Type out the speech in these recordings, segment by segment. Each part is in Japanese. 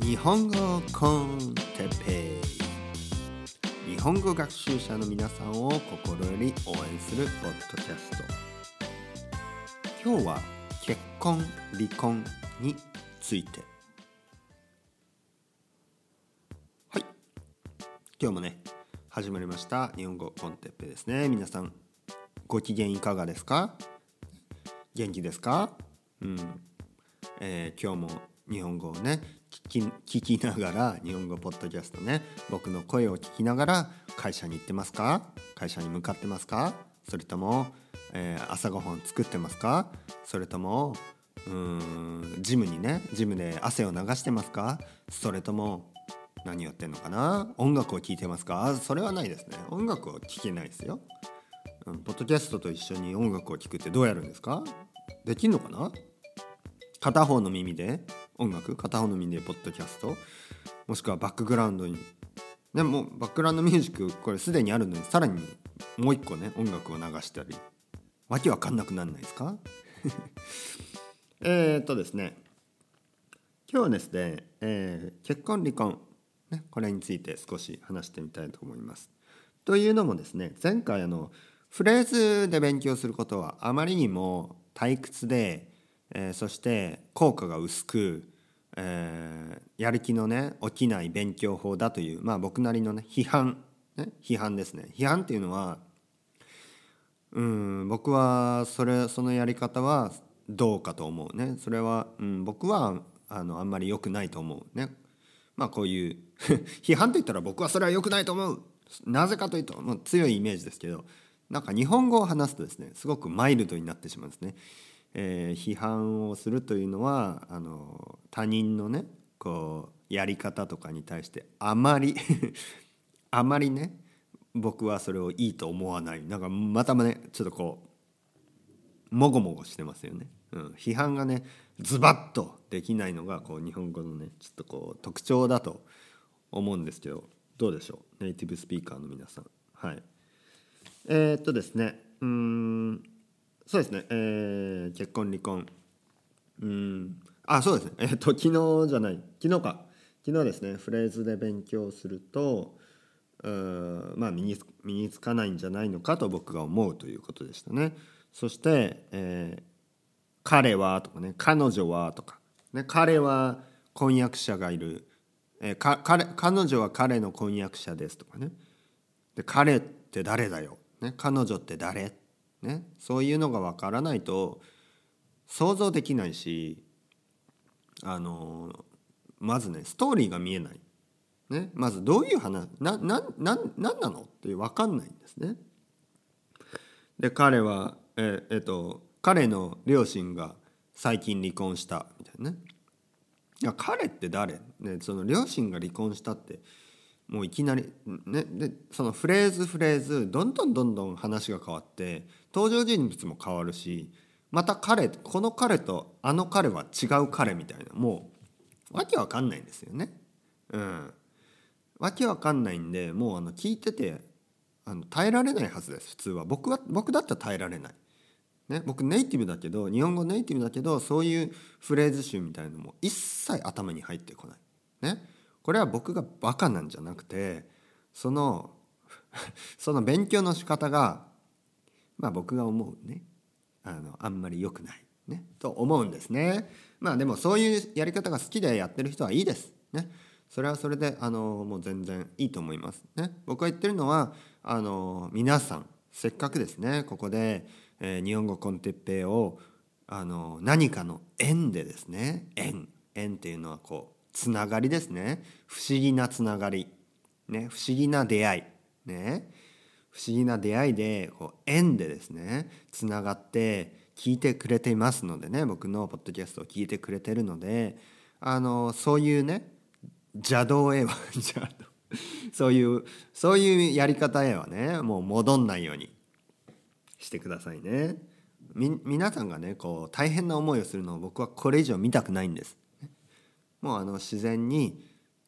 日本語コンテペイ。日本語学習者の皆さんを心より応援するポッドキャスト。今日は結婚離婚について。はい。今日もね始まりました。日本語コンテッペですね。皆さんご機嫌いかがですか？元気ですか？うん。えー、今日も日本語をね聞きながら日本語ポッドキャストね僕の声を聞きながら会社に行ってますか？会社に向かってますか？それとも、えー、朝ごはん作ってますか？それともうんジムにねジムで汗を流してますか？それとも何やってんのかな？音楽を聴いてますか？それはないですね。音楽を聴けないですよ、うん、ポッドキャストと一緒に音楽を聴くってどうやるんですか？できんのかな？片方の耳で音楽片方の耳でポッドキャスト。もしくはバックグラウンドに。ねもバックグラウンドミュージックこれすでにあるのにさらにもう一個ね音楽を流したり。わけわかんなくなんないですか？えっとですね。今日はですね、えー、結婚離婚、ね、これについて少し話してみたいと思います。というのもですね前回あのフレーズで勉強することはあまりにも退屈でえー、そして効果が薄く、えー、やる気のね起きない勉強法だというまあ僕なりのね批判ね批判ですね。批判っていうのはうん僕はそれそのやり方はどうかと思うね。それは、うん、僕はあのあんまり良くないと思うね。まあこういう 批判と言ったら僕はそれは良くないと思う。なぜかというと、まあ、強いイメージですけどなんか日本語を話すとですねすごくマイルドになってしまうんですね。えー、批判をするというのはあの他人のねこうやり方とかに対してあまり あまりね僕はそれをいいと思わない。なんかまたねちょっとこうもごもごしてますよね。うん、批判がねズバッとできないのがこう日本語のねちょっとこう特徴だと思うんですけどどうでしょう？ネイティブスピーカーの皆さん。はい。えー、っとですね。うん。そうですね、えー、結婚離婚。うん。あそうですね。えっ、と昨日じゃない。昨日か。昨日ですね。フレーズで勉強するとうまあ身に身につかないんじゃないのかと僕が思うということでしたね。そして、えー、彼はとかね。彼女はとか、ね、彼は婚約者がいる、えー、か彼彼女は彼の婚約者ですとかね。で彼って誰だよ、ね、彼女って誰ね、そういうのが分からないと想像できないしあのまずねストーリーが見えない、ね、まずどういう話ななななんなのって分かんないんですね。で彼はええっと彼の両親が最近離婚したみたいなね。いや彼って誰、ね、その両親が離婚したってもういきなりねでそのフレーズフレーズどんどんどんどん話が変わって登場人物も変わるしまた彼この彼とあの彼は違う彼みたいなもうわけわかんないんですよね。うん。わけわかんないんでもうあの聞いててあの耐えられないはずです普通は僕は僕だったら耐えられない。ね、僕ネイティブだけど日本語ネイティブだけどそういうフレーズ集みたいのも一切頭に入ってこない。ね。これは僕がバカなんじゃなくてその その勉強の仕方がまあ僕が思うね。あのあんまり良くない。ね。と思うんですね。まあでもそういうやり方が好きでやってる人はいいです。ね。それはそれであのもう全然いいと思います。ね。僕が言ってるのはあの皆さんせっかくですね。ここで、えー、日本語コンテッペイをあの何かの縁でですね。縁。縁っていうのはこうつながりですね。不思議なつながり、ね、不思議な出会い、ね、不思議な出会いでこう縁でですねつながって聞いてくれていますのでね僕のポッドキャストを聞いてくれてるのであのそういうね邪道へは 邪道そういうそういうやり方へはねもう戻んないようにしてくださいね。み皆さんがねこう大変な思いをするのを僕はこれ以上見たくないんです。もうあの自然に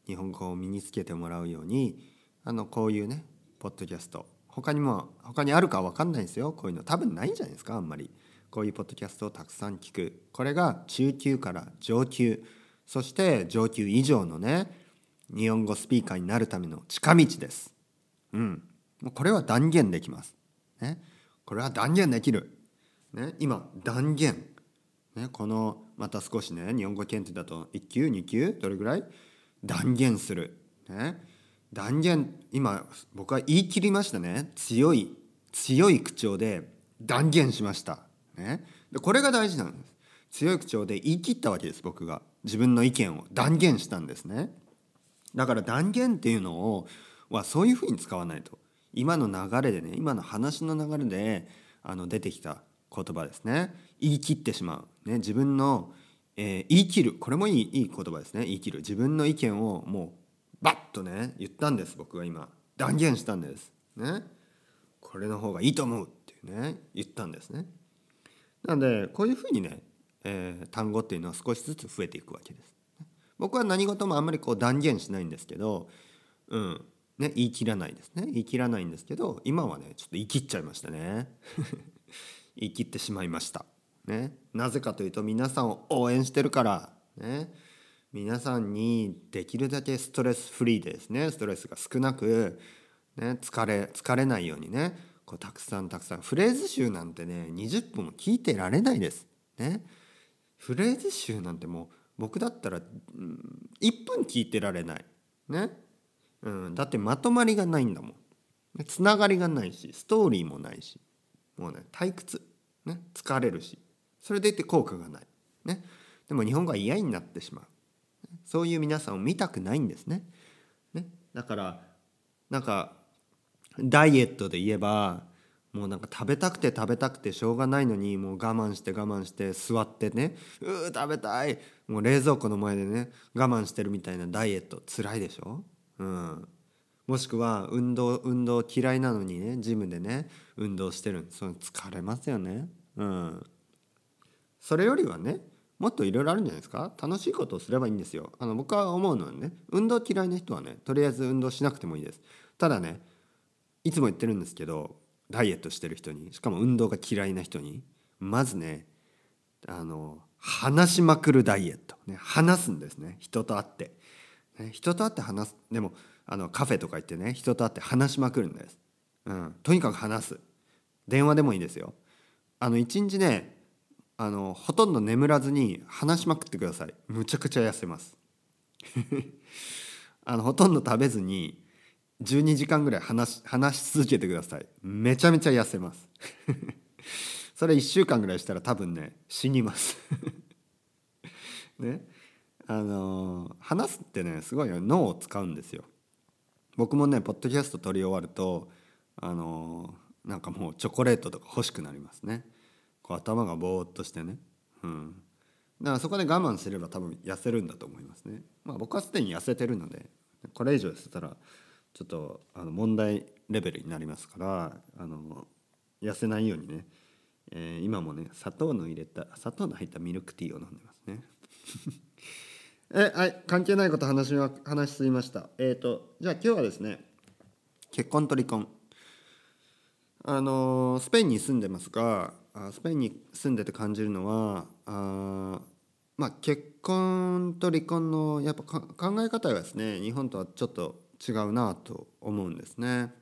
日本語を身につけてもらうようにあのこういうねポッドキャスト他にも他にあるか分かんないですよ。こういうの。多分ないんじゃないですかあんまり。こういうポッドキャストをたくさん聞く。これが中級から上級。そして上級以上のね日本語スピーカーになるための近道です。うん、もうこれは断言できます。ね、これは断言できる。ね、今断言、ね、このまた少しね日本語検定だと1級2級どれぐらい？断言する。ね、断言今僕は言い切りましたね。強い強い口調で断言しました。ね、でこれが大事なんです。強い口調で言い切ったわけです僕が。自分の意見を。断言したんですね。だから断言っていうのをはそういうふうに使わないと。今の流れでね今の話の流れであの出てきた言葉ですね。言い切ってしまう、ね、自分の、えー、言い切る。これもいいいい言葉ですね。言い切る。自分の意見をもうバッとね言ったんです僕は今。断言したんです。ね。これの方がいいと思うっていうね言ったんですね。なのでこういうふうにね、えー、単語っていうのは少しずつ増えていくわけです。僕は何事もあんまりこう断言しないんですけど、うん。ね、言い切らないですね。言い切らないんですけど今はねちょっと言い切っちゃいましたね。言い切ってしまいました、ね、なぜかというと皆さんを応援してるから、ね、皆さんにできるだけストレスフリーですね。ストレスが少なく、ね、疲れ疲れないようにねこうたくさんたくさん。フレーズ集なんてね20分も聞いてられないです。ね、フレーズ集なんてもう僕だったら、うん、1分聞いてられない。ね。うん、だってまとまりがないんだもん。つながりがないしストーリーもないしもうね退屈、ね、疲れるし。それでいて効果がない、ね、でも日本語は嫌になってしまう。そういう皆さんを見たくないんですね。ね。だからなんかダイエットで言えばもうなんか食べたくて食べたくてしょうがないのにもう我慢して我慢して座ってねうー食べたいもう冷蔵庫の前でね我慢してるみたいなダイエット辛いでしょ、うん、もしくは運動運動嫌いなのにねジムでね運動してるその疲れますよね、うん、それよりはねもっといろいろあるんじゃないですか？楽しいことをすればいいんですよ。あの僕は思うのはね運動嫌いな人はねとりあえず運動しなくてもいいです。ただねいつも言ってるんですけどダイエットしてる人にしかも運動が嫌いな人にまずねあの話しまくるダイエット、ね、話すんですね人と会って、ね、人と会って話す。でもあのカフェとか行ってね人と会って話しまくるんです、うん、とにかく話す。電話でもいいですよ。あの一日ねあのほとんど眠らずに話しまくってください。むちゃくちゃ痩せます。あのほとんど食べずに12時間ぐらい話し話し続けてください。めちゃめちゃ痩せます。それ1週間ぐらいしたら多分ね死にます。ね。あの、話すってねすごい脳を使うんですよ。僕もねポッドキャスト撮り終わるとあのー、なんかもうチョコレートとか欲しくなりますね。こう頭がぼーっとしてね。うん。だからそこで我慢すれば多分痩せるんだと思いますね。まあ僕はすでに痩せてるのでこれ以上痩せたらちょっとあの問題レベルになりますからあの痩せないようにね、えー、今もね砂糖の入れた砂糖の入ったミルクティーを飲んでますね。えはい関係ないこと話は話しすぎました。えっ、ー、とじゃあ今日はですね結婚と離婚。あのスペインに住んでますがスペインに住んでて感じるのはあまあ結婚と離婚のやっぱ考え方がですね日本とはちょっと違うなと思うんですね。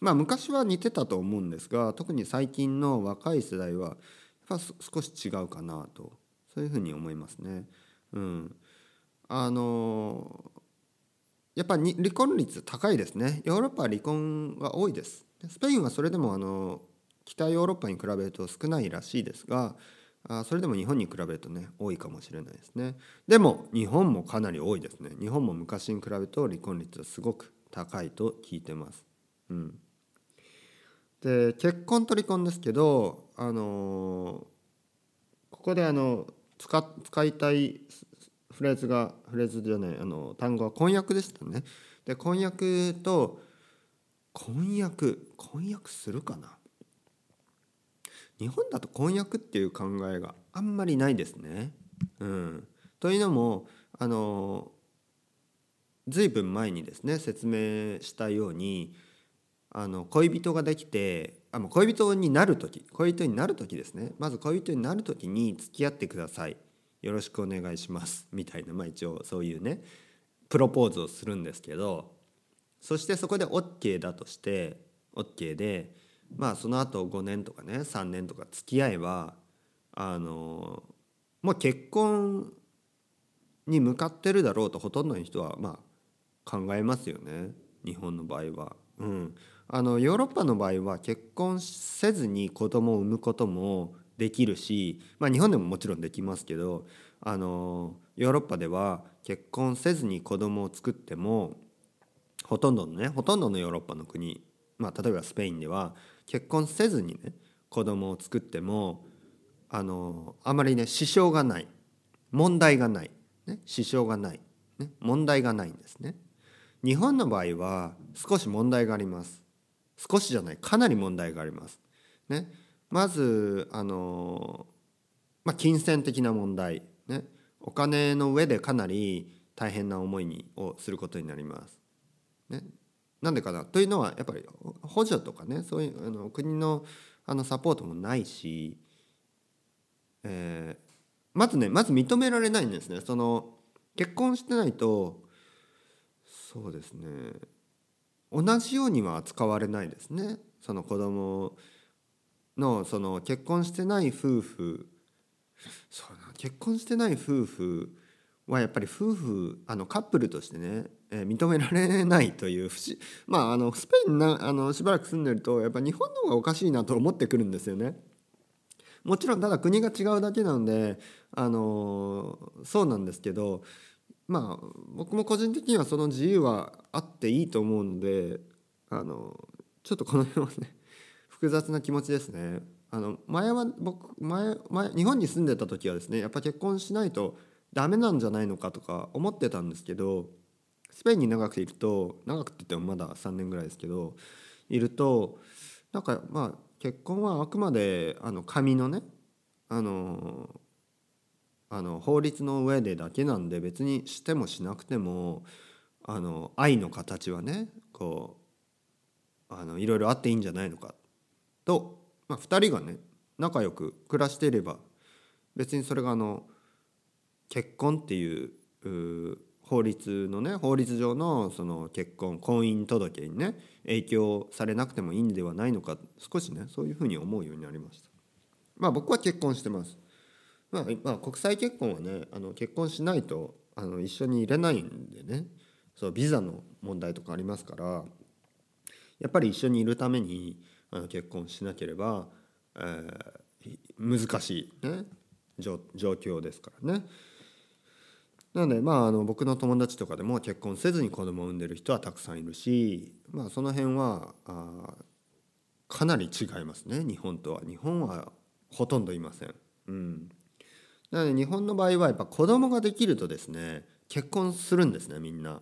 まあ昔は似てたと思うんですが特に最近の若い世代はやっぱ少し違うかなとそういうふうに思いますね。うん、あのやっぱり離婚率高いですねヨーロッパは離婚が多いですスペインはそれでもあの北ヨーロッパに比べると少ないらしいですがあそれでも日本に比べるとね多いかもしれないですね。でも日本もかなり多いですね。日本も昔に比べると離婚率はすごく高いと聞いてます。うん。で結婚と離婚ですけどあのここであの使使いたいフレーズがフレーズじゃないあの単語は婚約でしたね。で婚約と婚約婚約するかな？日本だと婚約っていう考えがあんまりないですね。うん、というのもあの随分前にですね説明したようにあの恋人ができてあ恋人になる時恋人になる時ですね。まず恋人になる時に付き合ってください。よろしくお願いします。みたいなまあ一応そういうねプロポーズをするんですけどそしてそこで OK だとして OK でまあその後5年とかね3年とか付き合えばあのもう結婚に向かってるだろうとほとんどの人はまあ考えますよね日本の場合は。うん、あのヨーロッパの場合は結婚せずに子供を産むこともできるし、まあ、日本でももちろんできますけどあのヨーロッパでは結婚せずに子供を作ってもほとんどのねほとんどのヨーロッパの国、まあ、例えばスペインでは結婚せずにね子供を作ってもあのあまりね支障がない問題がない、ね、支障がない、ね、問題がないんですね。日本の場合は少し問題があります。少しじゃないかなり問題があります。ね、まずあの、まあ、金銭的な問題、ね、お金の上でかなり大変な思いにをすることになります。ね、なんでかな？というのはやっぱり補助とかねそういうあの国のあのサポートもないし、えー、まずねまず認められないんですね。その結婚してないとそうですね。同じようには扱われないですね。その子供のその結婚してない夫婦そうな結婚してない夫婦はやっぱり夫婦あのカップルとしてね、えー、認められないという不思 まああのスペインなあのしばらく住んでるとやっぱ日本の方がおかしいなと思ってくるんですよね。もちろんただ国が違うだけなのであのそうなんですけどまあ僕も個人的にはその自由はあっていいと思うのであのちょっとこの辺はね 複雑な気持ちですね。あの前は僕前前日本に住んでた時はですねやっぱ結婚しないとダメなんじゃないのかとか思ってたんですけどスペインに長くいると長くって言ってもまだ3年ぐらいですけどいるとなんかまあ結婚はあくまであの紙のねあのあの法律の上でだけなんで別にしてもしなくてもあの愛の形はねこうあのいろいろあっていいんじゃないのか。と、まあ、2人がね仲良く暮らしていれば別にそれがあの結婚っていう法律のね法律上のその結婚婚姻届にね影響されなくてもいいんではないのか少しねそういうふうに思うようになりました。まあ僕は結婚してます。まあ、まあ、国際結婚はねあの結婚しないとあの一緒にいれないんでねそうビザの問題とかありますからやっぱり一緒にいるためにあの結婚しなければ、えー、難しい、ね、状況ですからね。なのでまああの僕の友達とかでも結婚せずに子供を産んでる人はたくさんいるし、まあ、その辺はあかなり違いますね日本とは。日本はほとんどいません。うん、なので日本の場合はやっぱ子供ができるとですね結婚するんですねみんな。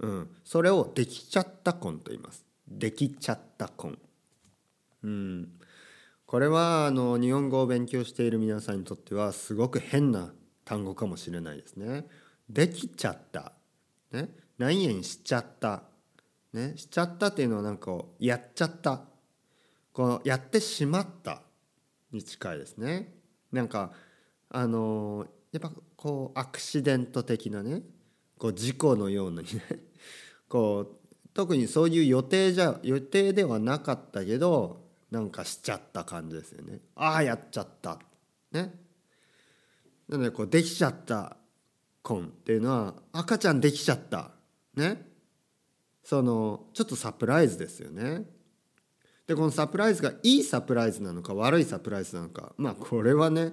うん、それをできちゃった婚と言います。できちゃった婚。うん、これはあの日本語を勉強している皆さんにとってはすごく変な単語かもしれないですね。できちゃった。ね、何円しちゃった。ね、しちゃったっていうのはなんかやっちゃった。こうやってしまったに近いですね。なんかあのやっぱこうアクシデント的なねこう事故のようにね こう特にそういう予定じゃ予定ではなかったけどなんかしちゃった感じですよね。ああやっちゃったね？なのでこうできちゃった婚っていうのは赤ちゃんできちゃった。ね。そのちょっとサプライズですよね。でこのサプライズがいいサプライズなのか悪いサプライズなのか。まあこれはね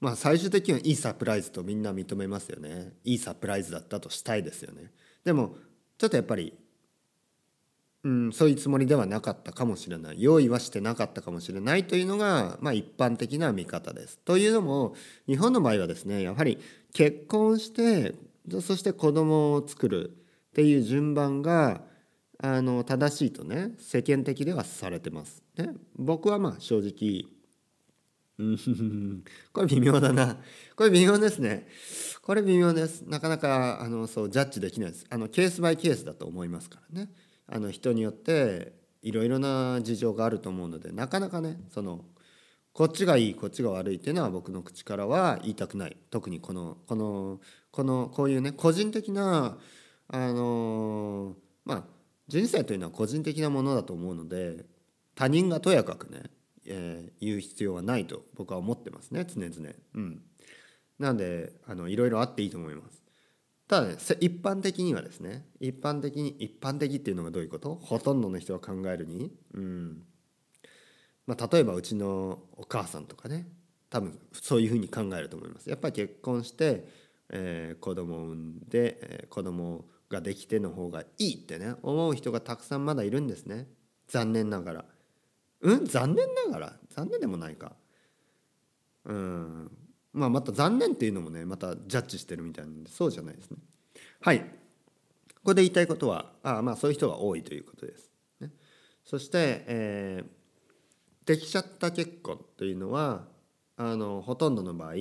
まあ最終的にはいいサプライズとみんな認めますよね。いいサプライズだったとしたいですよね。でもちょっとやっぱりうん、そういうつもりではなかったかもしれない。用意はしてなかったかもしれないというのが、まあ、一般的な見方です。というのも日本の場合はですねやはり結婚してそして子供を作るっていう順番があの正しいとね世間的ではされてます。ね、僕はまあ正直 これ微妙だな。これ微妙ですね。これ微妙です。なかなかあのそうジャッジできないです。あのケースバイケースだと思いますからね。あの人によっていろいろな事情があると思うのでなかなかねそのこっちがいいこっちが悪いっていうのは僕の口からは言いたくない。特にこのこのこのこういうね個人的なあのまあ人生というのは個人的なものだと思うので他人がとやかくね、えー、言う必要はないと僕は思ってますね常々。うん。なんであのいろいろあっていいと思います。ただね一般的にはですね一般的に一般的っていうのがどういうこと？ほとんどの人が考えるに、うん。まあ、例えばうちのお母さんとかね多分そういうふうに考えると思います。やっぱり結婚して、えー、子供を産んで、えー、子供ができての方がいいってね思う人がたくさんまだいるんですね残念ながら。うん？残念ながら？残念でもないか。うんまあまた残念っていうのもねまたジャッジしてるみたいなんでそうじゃないですね。はいここで言いたいことはあまあそういう人が多いということです。ね、そして、えー、できちゃった結婚というのはあのほとんどの場合、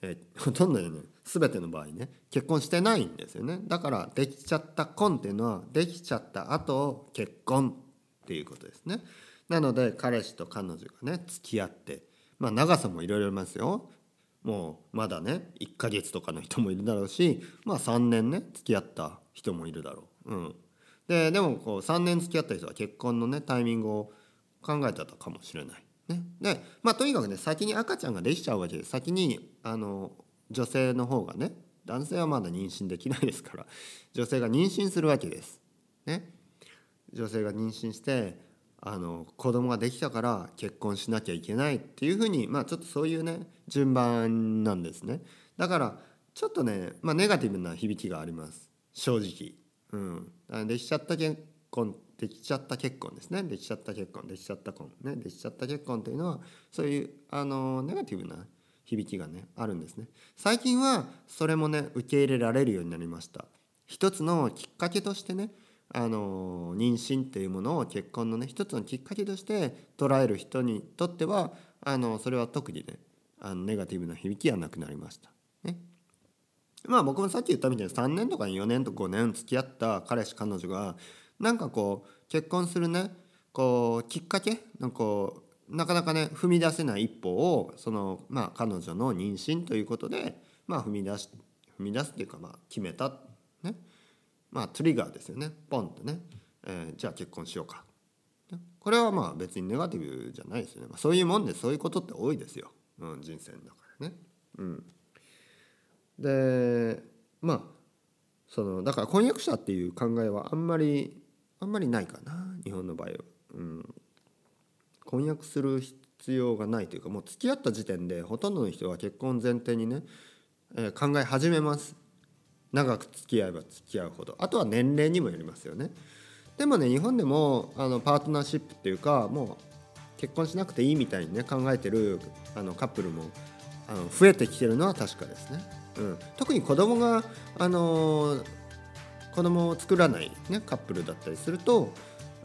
え、ほとんどでね全ての場合ね結婚してないんですよね。だからできちゃった婚っていうのはできちゃった後結婚っていうことですね。なので彼氏と彼女がね付き合ってまあ長さもいろいろありますよ。もうまだね1ヶ月とかの人もいるだろうしまあ3年ね付き合った人もいるだろう。うん、ででもこう3年付き合った人は結婚のねタイミングを考えてたかもしれない。ね、でまあとにかくね先に赤ちゃんができちゃうわけで先にあの女性の方がね男性はまだ妊娠できないですから女性が妊娠するわけです。ね、女性が妊娠してあの子供ができたから結婚しなきゃいけないっていうふうにまあちょっとそういうね順番なんですねだからちょっとね、まあ、ネガティブな響きがあります正直。うん、できちゃった結婚できちゃった結婚ですね。できちゃった結婚。できちゃった婚。ね。できちゃった結婚というのはそういうあのネガティブな響きがねあるんですね。最近はそれもね受け入れられるようになりました。一つのきっかけとしてねあの妊娠っていうものを結婚のね一つのきっかけとして捉える人にとってはあのそれは特にねあのネガティブな響きはなくなりました。ね、まあ僕もさっき言ったみたいに3年とか4年とか5年付き合った彼氏彼女がなんかこう結婚するねこうきっかけなんかこうなかなかね踏み出せない一歩をそのまあ彼女の妊娠ということでまあ踏み出し踏み出すっていうかまあ決めたね。まあトリガーですよね。ポンとね、えー、じゃあ結婚しようか。これはまあ別にネガティブじゃないですよね、まあ、そういうもんでそういうことって多いですよ、うん、人生の中でね。うん、でまあそのだから婚約者っていう考えはあんまりあんまりないかな日本の場合は。うん、婚約する必要がないというかもう付き合った時点でほとんどの人は結婚前提にね、えー、考え始めます。長く付き合えば付き合うほど。あとは年齢にもよりますよね。でもね日本でもあのパートナーシップっていうかもう結婚しなくていいみたいにね考えてるあのカップルもあの増えてきてるのは確かですね、うん、特に子供があの子供を作らない、ね、カップルだったりすると、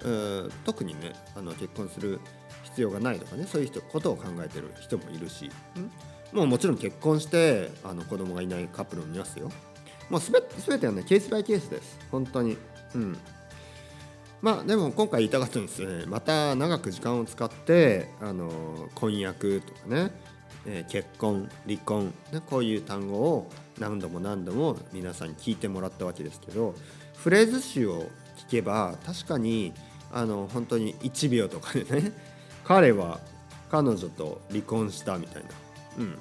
うん、特にねあの結婚する必要がないとかねそういう人ことを考えてる人もいるし、うん、もうもちろん結婚してあの子供がいないカップルもいますよ。もうすべ全てはねケースバイケースです。本当に。うん。まあでも今回言いたかったんですよね。また長く時間を使ってあの婚約とかね、えー、結婚離婚、ね、こういう単語を何度も何度も皆さんに聞いてもらったわけですけどフレーズ集を聞けば確かにあの本当に1秒とかでね 彼は彼女と離婚したみたいな、うん、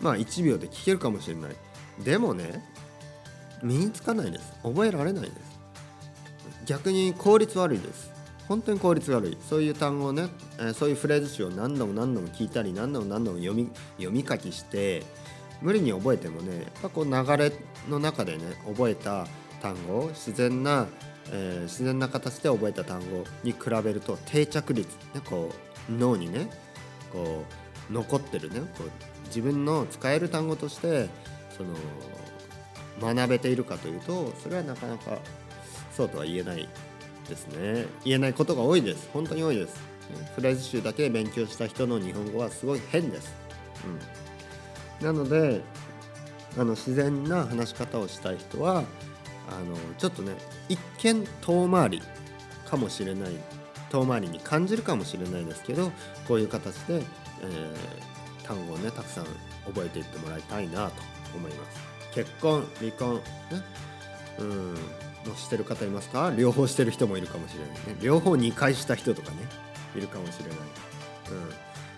まあ1秒で聞けるかもしれない。でもね身につかないです。覚えられないです。逆に効率悪いです。本当に効率悪い。そういう単語をね、えー、そういうフレーズ集を何度も何度も聞いたり何度も何度も読み読み書きして無理に覚えてもねやっぱこう流れの中でね覚えた単語自然な、えー、自然な形で覚えた単語に比べると定着率、ね、こう脳にねこう残ってるねこう自分の使える単語としてその学べているかというとそれはなかなかそうとは言えない。ですね。言えないことが多いです。本当に多いです。フレーズ集だけで勉強した人の日本語はすごい変です、うん、なのであの自然な話し方をしたい人はあのちょっとね一見遠回りかもしれない遠回りに感じるかもしれないですけどこういう形でえー、単語をねたくさん覚えていってもらいたいなと思います。結婚離婚ね。うん。してる方いますか？両方してる人もいるかもしれないね。両方2回した人とかねいるかもしれない、うん、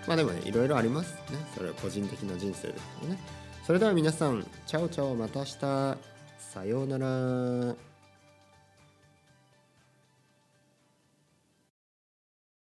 まあでもねいろいろありますね。それは個人的な人生ですからね。それでは皆さんチャオチャオまた明日。さようなら。